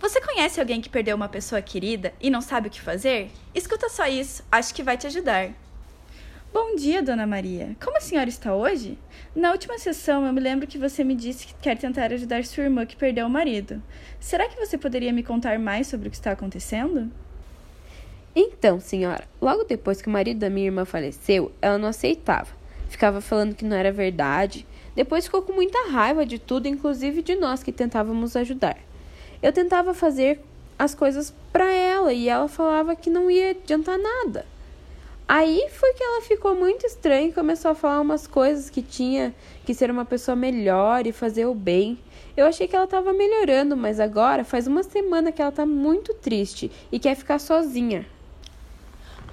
Você conhece alguém que perdeu uma pessoa querida e não sabe o que fazer? Escuta só isso, acho que vai te ajudar. Bom dia, Dona Maria. Como a senhora está hoje? Na última sessão, eu me lembro que você me disse que quer tentar ajudar sua irmã que perdeu o marido. Será que você poderia me contar mais sobre o que está acontecendo? Então, senhora, logo depois que o marido da minha irmã faleceu, ela não aceitava. Ficava falando que não era verdade. Depois ficou com muita raiva de tudo, inclusive de nós que tentávamos ajudar. Eu tentava fazer as coisas para ela e ela falava que não ia adiantar nada. Aí foi que ela ficou muito estranha e começou a falar umas coisas que tinha que ser uma pessoa melhor e fazer o bem. Eu achei que ela estava melhorando, mas agora faz uma semana que ela está muito triste e quer ficar sozinha.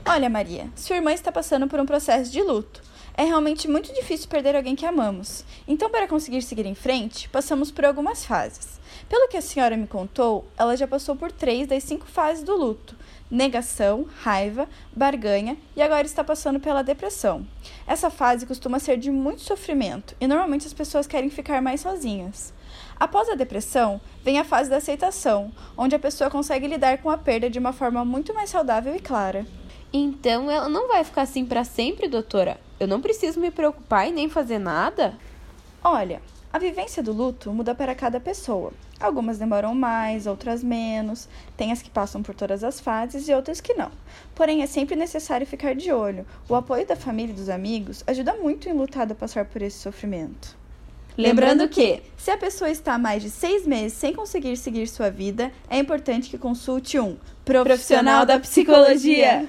Olha, Maria, sua irmã está passando por um processo de luto. É realmente muito difícil perder alguém que amamos. Então, para conseguir seguir em frente, passamos por algumas fases. Pelo que a senhora me contou, ela já passou por três das cinco fases do luto: negação, raiva, barganha e agora está passando pela depressão. Essa fase costuma ser de muito sofrimento e normalmente as pessoas querem ficar mais sozinhas. Após a depressão, vem a fase da aceitação, onde a pessoa consegue lidar com a perda de uma forma muito mais saudável e clara. Então ela não vai ficar assim para sempre, doutora? Eu não preciso me preocupar e nem fazer nada? Olha, a vivência do luto muda para cada pessoa. Algumas demoram mais, outras menos, tem as que passam por todas as fases e outras que não. Porém, é sempre necessário ficar de olho. O apoio da família e dos amigos ajuda muito em lutar a passar por esse sofrimento. Lembrando que, se a pessoa está há mais de seis meses sem conseguir seguir sua vida, é importante que consulte um profissional da psicologia.